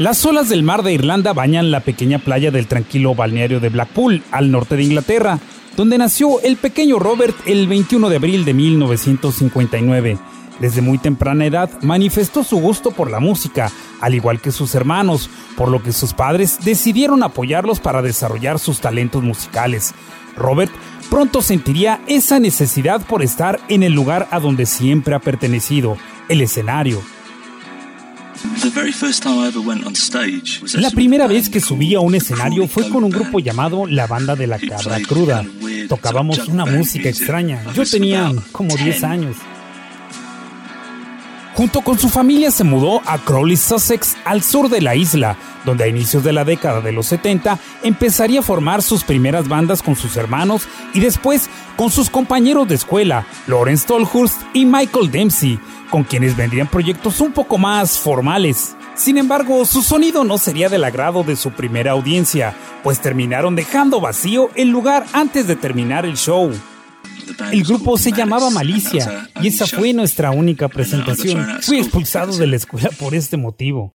Las olas del mar de Irlanda bañan la pequeña playa del tranquilo balneario de Blackpool, al norte de Inglaterra, donde nació el pequeño Robert el 21 de abril de 1959. Desde muy temprana edad manifestó su gusto por la música, al igual que sus hermanos, por lo que sus padres decidieron apoyarlos para desarrollar sus talentos musicales. Robert pronto sentiría esa necesidad por estar en el lugar a donde siempre ha pertenecido, el escenario. La primera vez que subí a un escenario fue con un grupo llamado La Banda de la Cabra Cruda. Tocábamos una música extraña. Yo tenía como 10 años. Junto con su familia se mudó a Crowley, Sussex, al sur de la isla, donde a inicios de la década de los 70 empezaría a formar sus primeras bandas con sus hermanos y después con sus compañeros de escuela, Lawrence Tolhurst y Michael Dempsey, con quienes vendrían proyectos un poco más formales. Sin embargo, su sonido no sería del agrado de su primera audiencia, pues terminaron dejando vacío el lugar antes de terminar el show. El grupo se llamaba Malicia y esa fue nuestra única presentación. Fui expulsado de la escuela por este motivo.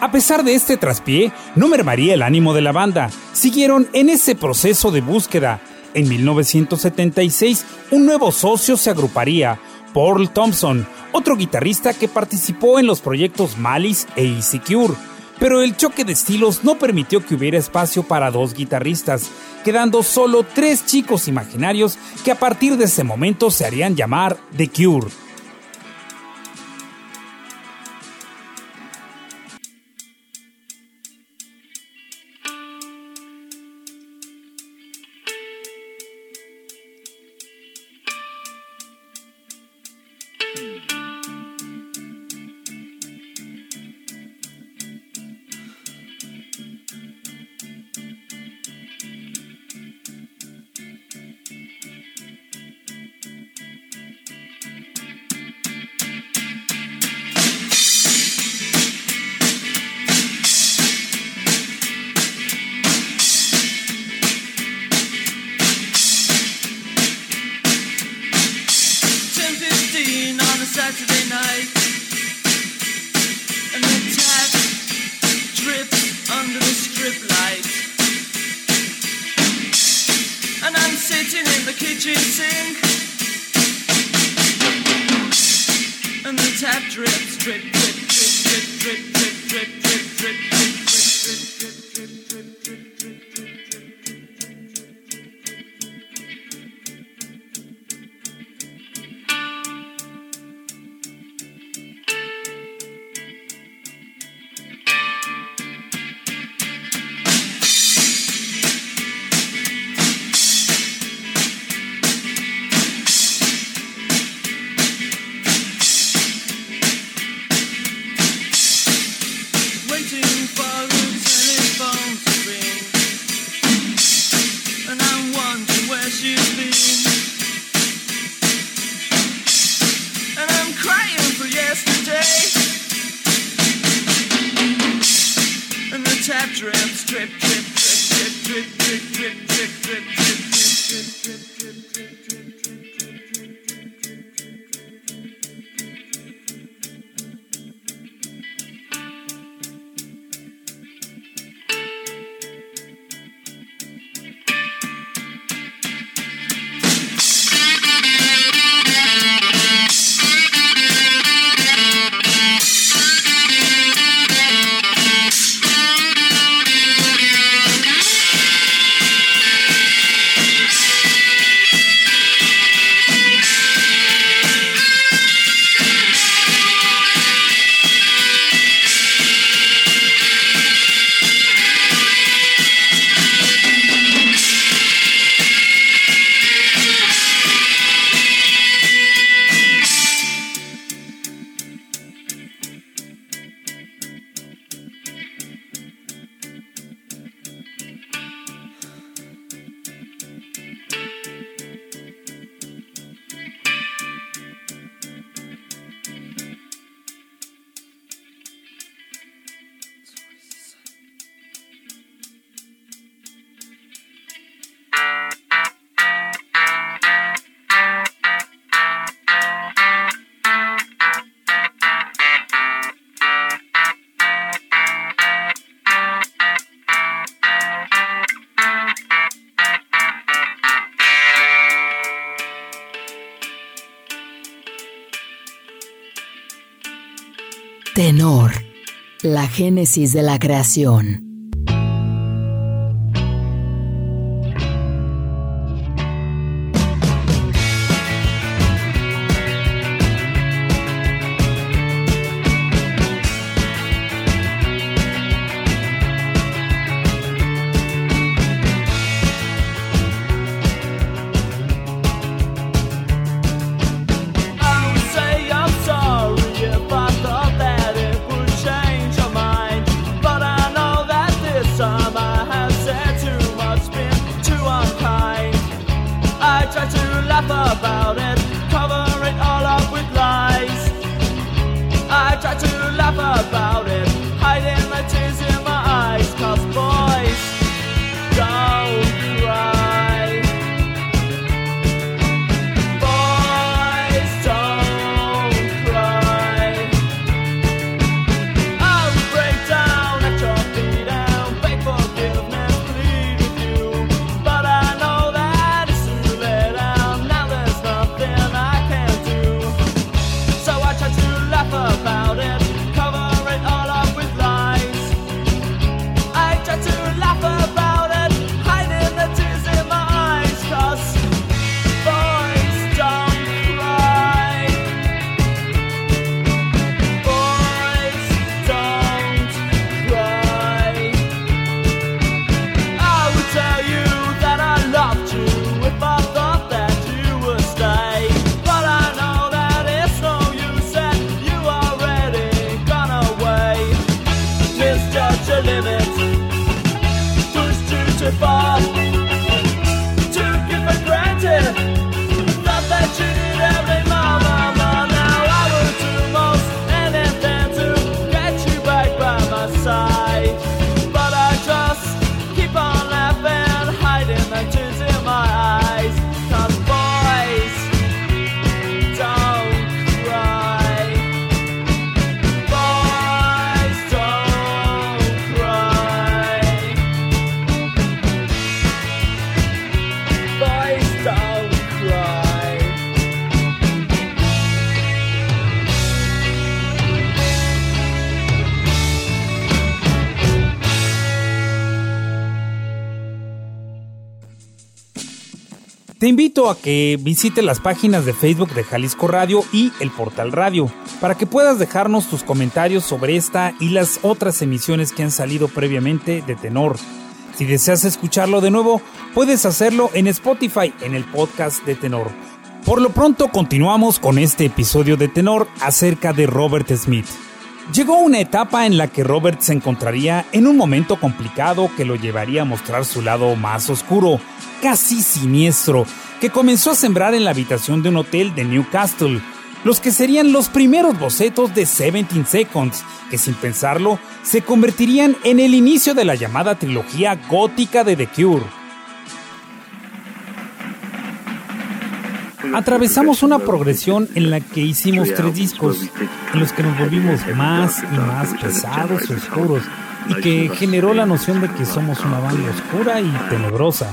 A pesar de este traspié, no mermaría el ánimo de la banda. Siguieron en ese proceso de búsqueda. En 1976, un nuevo socio se agruparía, Paul Thompson, otro guitarrista que participó en los proyectos Malice e Easy Cure. Pero el choque de estilos no permitió que hubiera espacio para dos guitarristas, quedando solo tres chicos imaginarios que a partir de ese momento se harían llamar The Cure. And the tap drips, drip, drip, drip, drip, drip, drip, drip, drip, la génesis de la creación. Te invito a que visites las páginas de Facebook de Jalisco Radio y el portal Radio, para que puedas dejarnos tus comentarios sobre esta y las otras emisiones que han salido previamente de Tenor. Si deseas escucharlo de nuevo, puedes hacerlo en Spotify, en el podcast de Tenor. Por lo pronto continuamos con este episodio de Tenor acerca de Robert Smith. Llegó una etapa en la que Robert se encontraría en un momento complicado que lo llevaría a mostrar su lado más oscuro, casi siniestro, que comenzó a sembrar en la habitación de un hotel de Newcastle, los que serían los primeros bocetos de 17 Seconds, que sin pensarlo se convertirían en el inicio de la llamada trilogía gótica de The Cure. Atravesamos una progresión en la que hicimos tres discos, en los que nos volvimos más y más pesados oscuros, y que generó la noción de que somos una banda oscura y tenebrosa.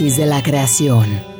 de la creación.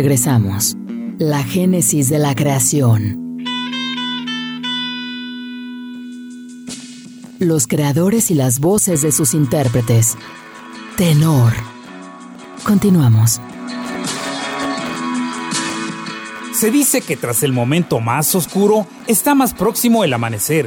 regresamos. La génesis de la creación. Los creadores y las voces de sus intérpretes. Tenor. Continuamos. Se dice que tras el momento más oscuro está más próximo el amanecer.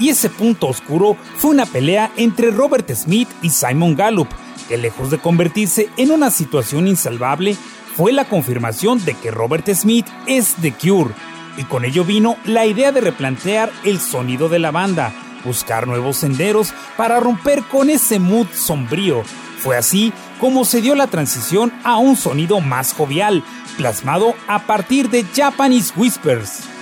Y ese punto oscuro fue una pelea entre Robert Smith y Simon Gallup, que lejos de convertirse en una situación insalvable, fue la confirmación de que Robert Smith es The Cure, y con ello vino la idea de replantear el sonido de la banda, buscar nuevos senderos para romper con ese mood sombrío. Fue así como se dio la transición a un sonido más jovial, plasmado a partir de Japanese Whispers.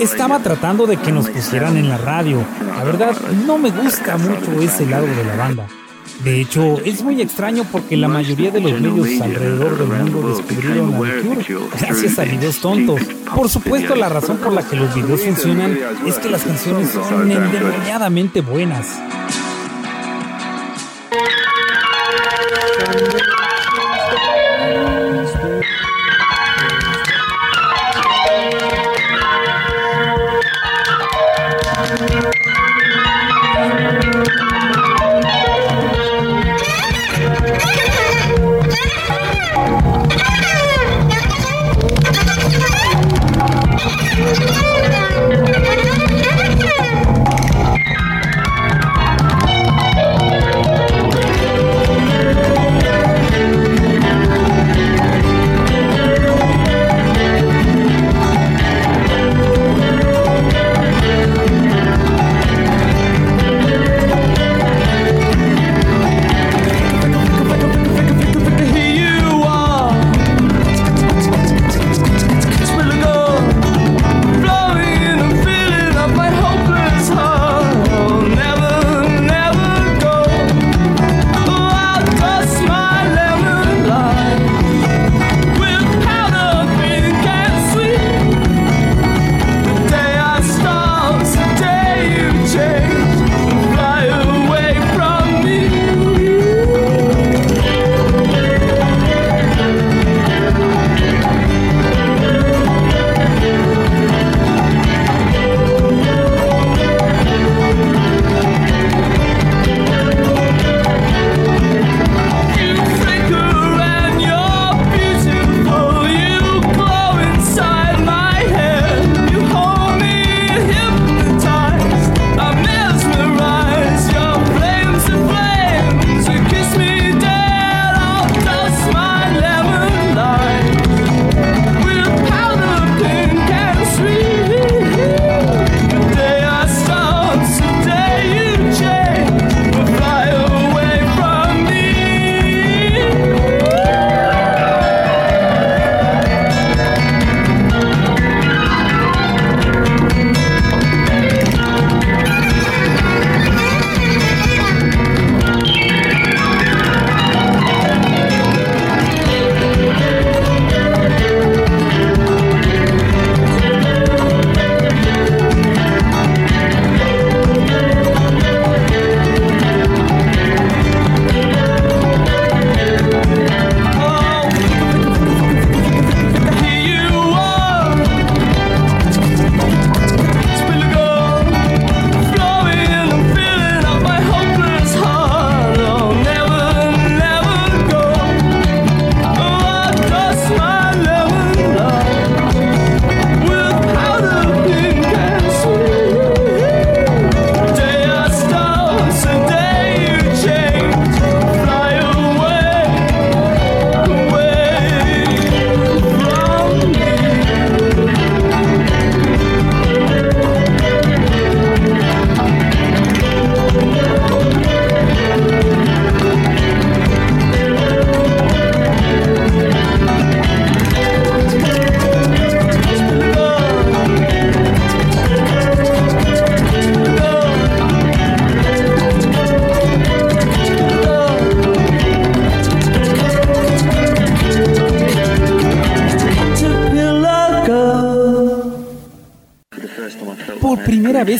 Estaba tratando de que nos pusieran en la radio. La verdad, no me gusta mucho ese lado de la banda. De hecho, es muy extraño porque la mayoría de los medios alrededor del mundo descubrieron a The Cure gracias a videos tontos. Por supuesto, la razón por la que los videos funcionan es que las canciones son endemoniadamente buenas.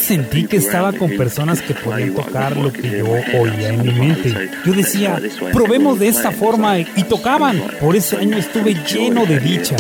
Sentí que estaba con personas que podían tocar lo que yo oía en mi mente. Yo decía, probemos de esta forma y tocaban. Por ese año estuve lleno de dicha.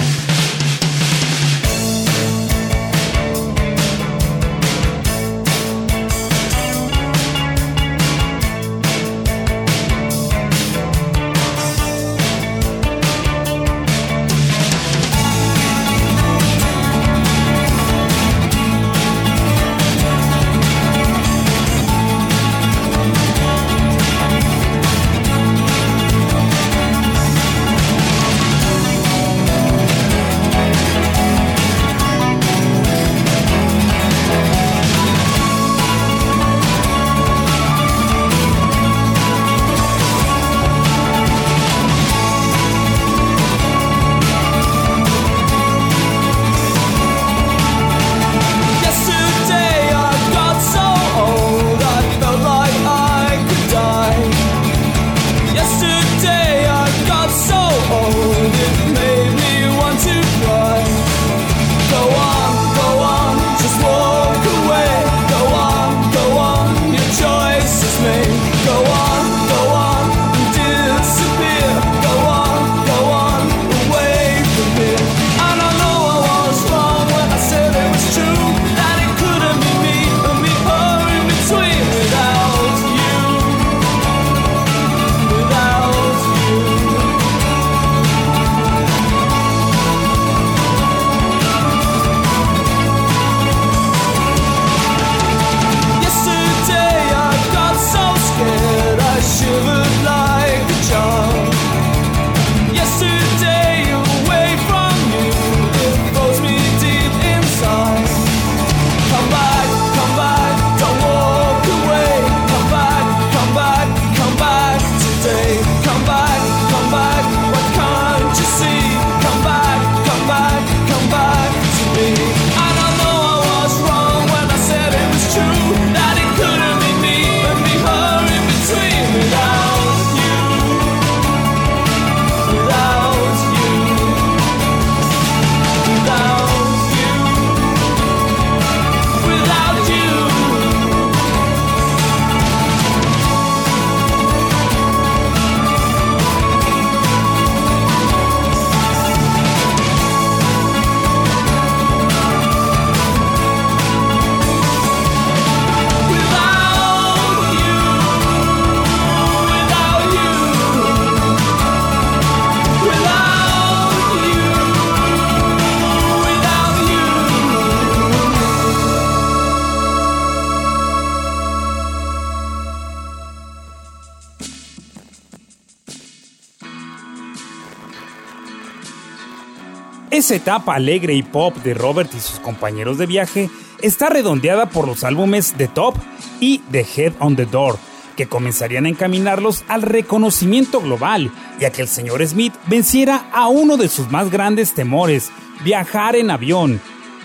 Esa etapa alegre y pop de Robert y sus compañeros de viaje está redondeada por los álbumes The Top y The Head on the Door, que comenzarían a encaminarlos al reconocimiento global, ya que el señor Smith venciera a uno de sus más grandes temores, viajar en avión.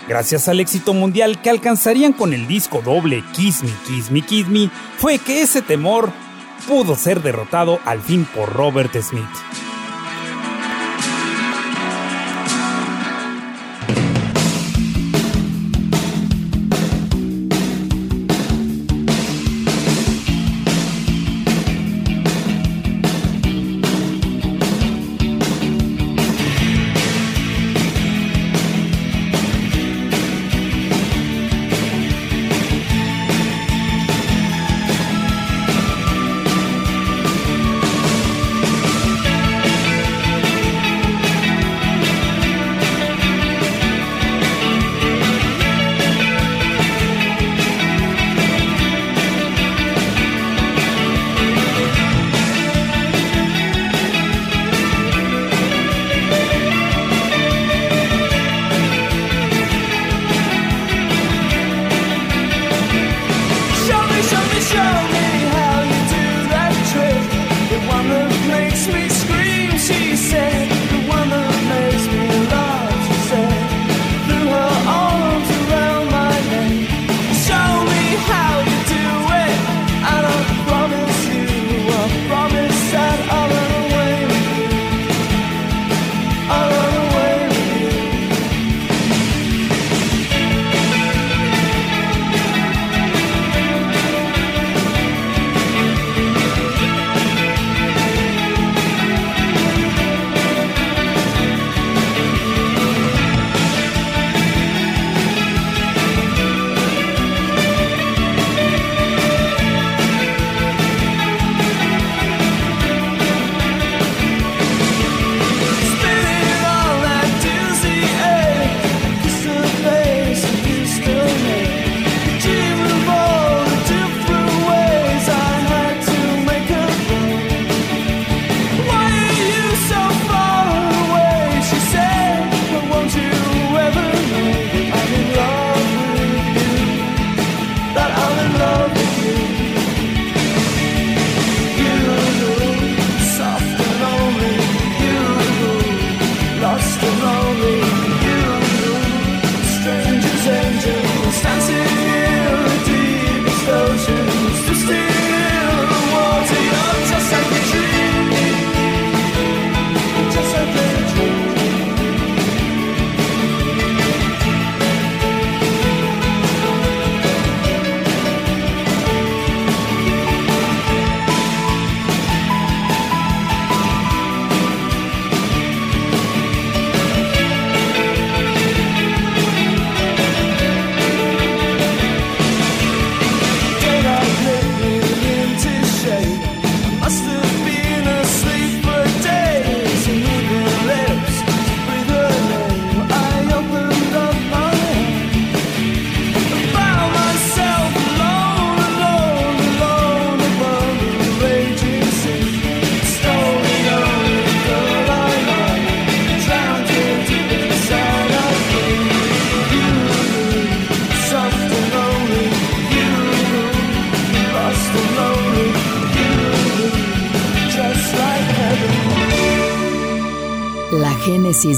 Gracias al éxito mundial que alcanzarían con el disco doble Kiss Me, Kiss Me, Kiss Me, fue que ese temor pudo ser derrotado al fin por Robert Smith.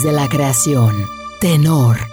de la creación. Tenor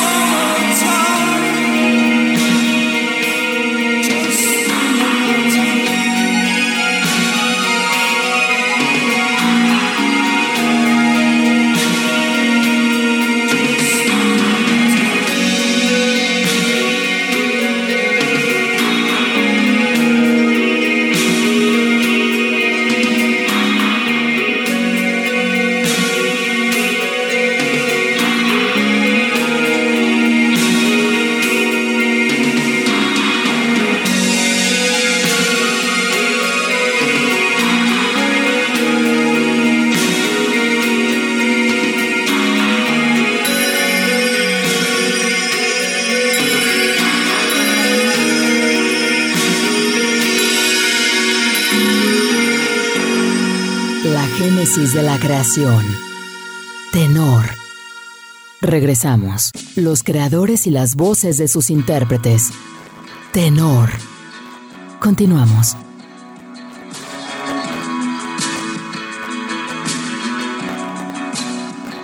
one more time. Tenor. Regresamos. Los creadores y las voces de sus intérpretes. Tenor. Continuamos.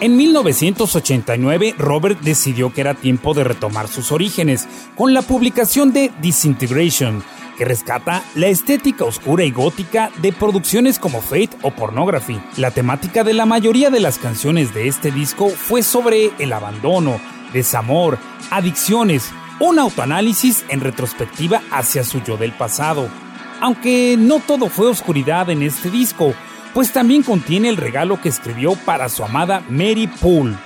En 1989, Robert decidió que era tiempo de retomar sus orígenes con la publicación de Disintegration, que rescata la estética oscura y gótica de producciones como Fate o Pornography. La temática de la mayoría de las canciones de este disco fue sobre el abandono, desamor, adicciones, un autoanálisis en retrospectiva hacia su yo del pasado. Aunque no todo fue oscuridad en este disco, pues también contiene el regalo que escribió para su amada Mary Poole.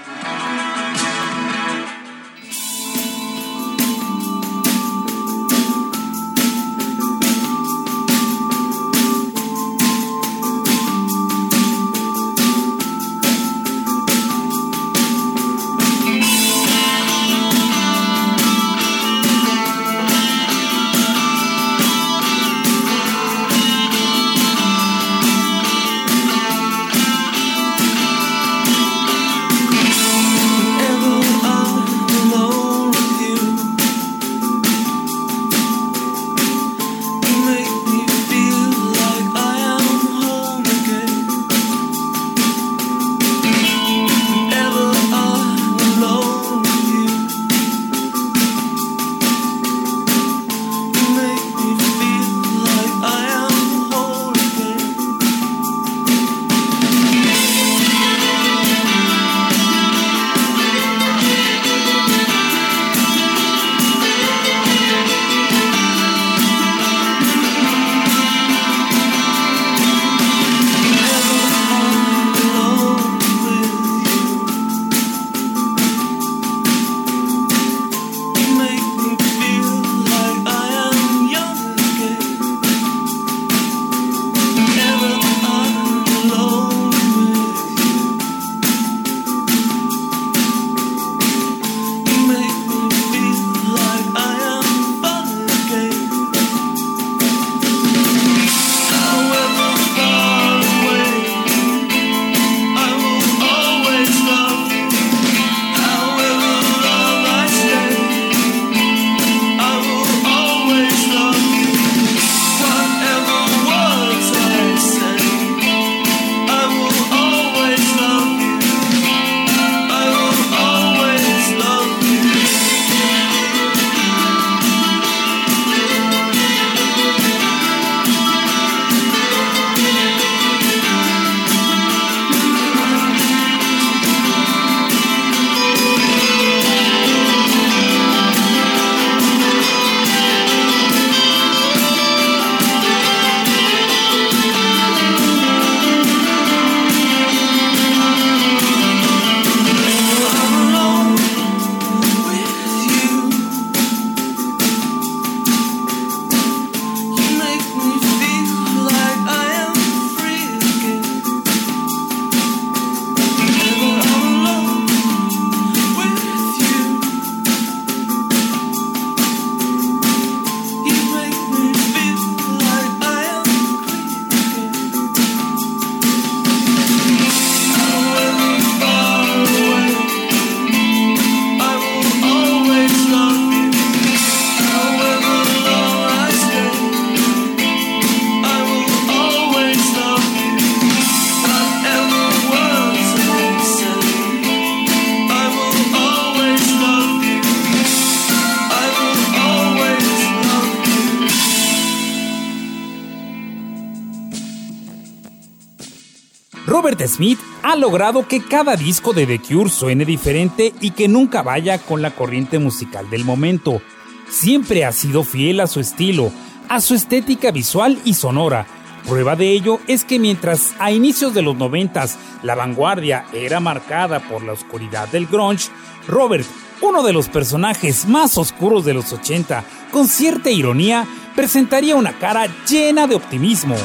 Robert Smith ha logrado que cada disco de The Cure suene diferente y que nunca vaya con la corriente musical del momento. Siempre ha sido fiel a su estilo, a su estética visual y sonora. Prueba de ello es que mientras a inicios de los noventas la vanguardia era marcada por la oscuridad del grunge, Robert, uno de los personajes más oscuros de los 80, con cierta ironía, presentaría una cara llena de optimismo.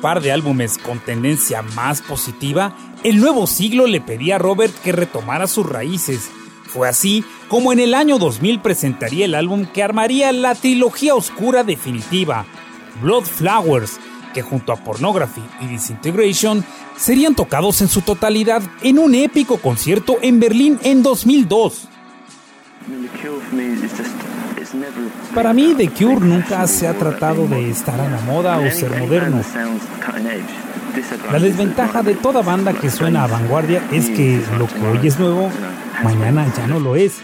par de álbumes con tendencia más positiva, el nuevo siglo le pedía a Robert que retomara sus raíces. Fue así como en el año 2000 presentaría el álbum que armaría la trilogía oscura definitiva, Blood Flowers, que junto a Pornography y Disintegration serían tocados en su totalidad en un épico concierto en Berlín en 2002. Para mí, The Cure nunca se ha tratado de estar a la moda o ser moderno. La desventaja de toda banda que suena a vanguardia es que lo que hoy es nuevo, mañana ya no lo es.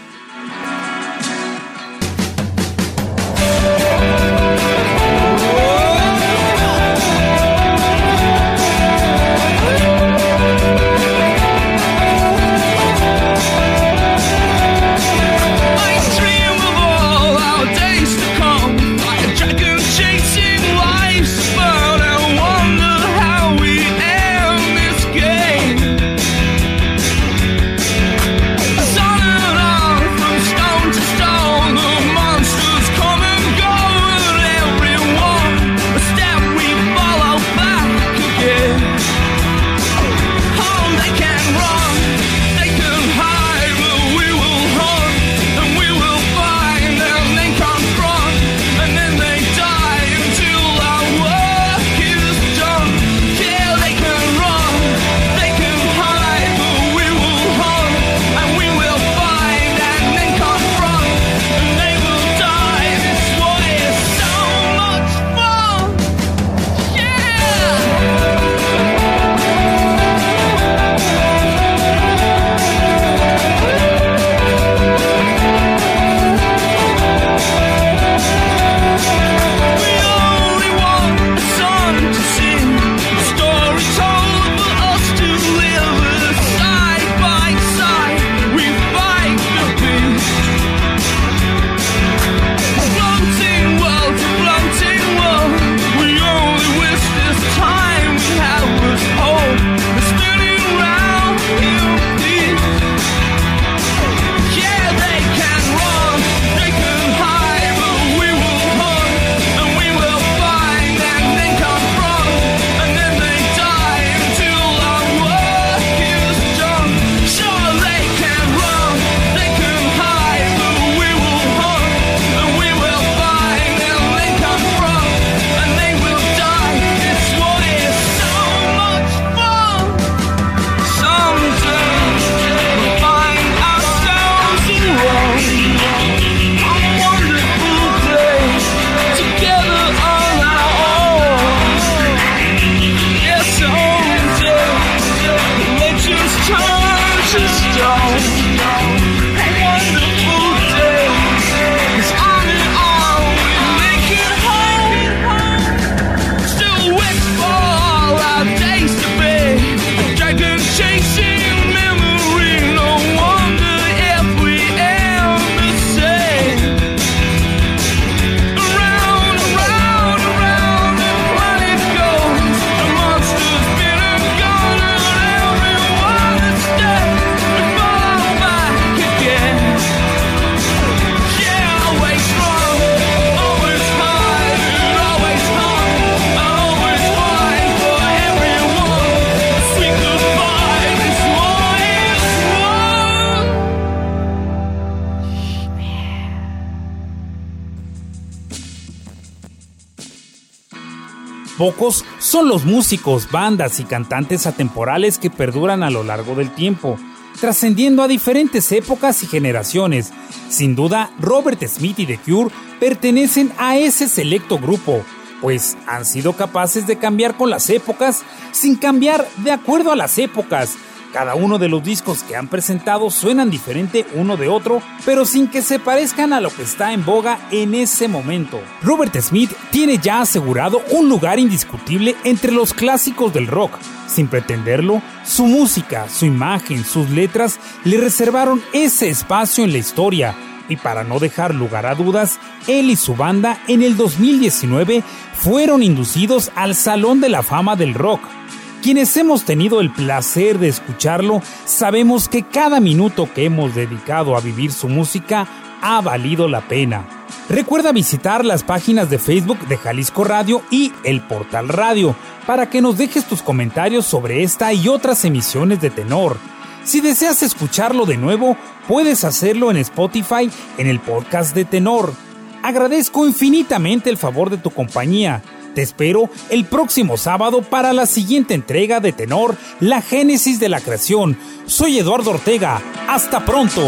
Pocos son los músicos, bandas y cantantes atemporales que perduran a lo largo del tiempo, trascendiendo a diferentes épocas y generaciones. Sin duda, Robert Smith y The Cure pertenecen a ese selecto grupo, pues han sido capaces de cambiar con las épocas sin cambiar de acuerdo a las épocas. Cada uno de los discos que han presentado suenan diferente uno de otro, pero sin que se parezcan a lo que está en boga en ese momento. Robert Smith tiene ya asegurado un lugar indiscutible entre los clásicos del rock. Sin pretenderlo, su música, su imagen, sus letras le reservaron ese espacio en la historia. Y para no dejar lugar a dudas, él y su banda en el 2019 fueron inducidos al Salón de la Fama del Rock. Quienes hemos tenido el placer de escucharlo, sabemos que cada minuto que hemos dedicado a vivir su música ha valido la pena. Recuerda visitar las páginas de Facebook de Jalisco Radio y el Portal Radio para que nos dejes tus comentarios sobre esta y otras emisiones de tenor. Si deseas escucharlo de nuevo, puedes hacerlo en Spotify en el podcast de tenor. Agradezco infinitamente el favor de tu compañía. Te espero el próximo sábado para la siguiente entrega de Tenor, la génesis de la creación. Soy Eduardo Ortega. Hasta pronto.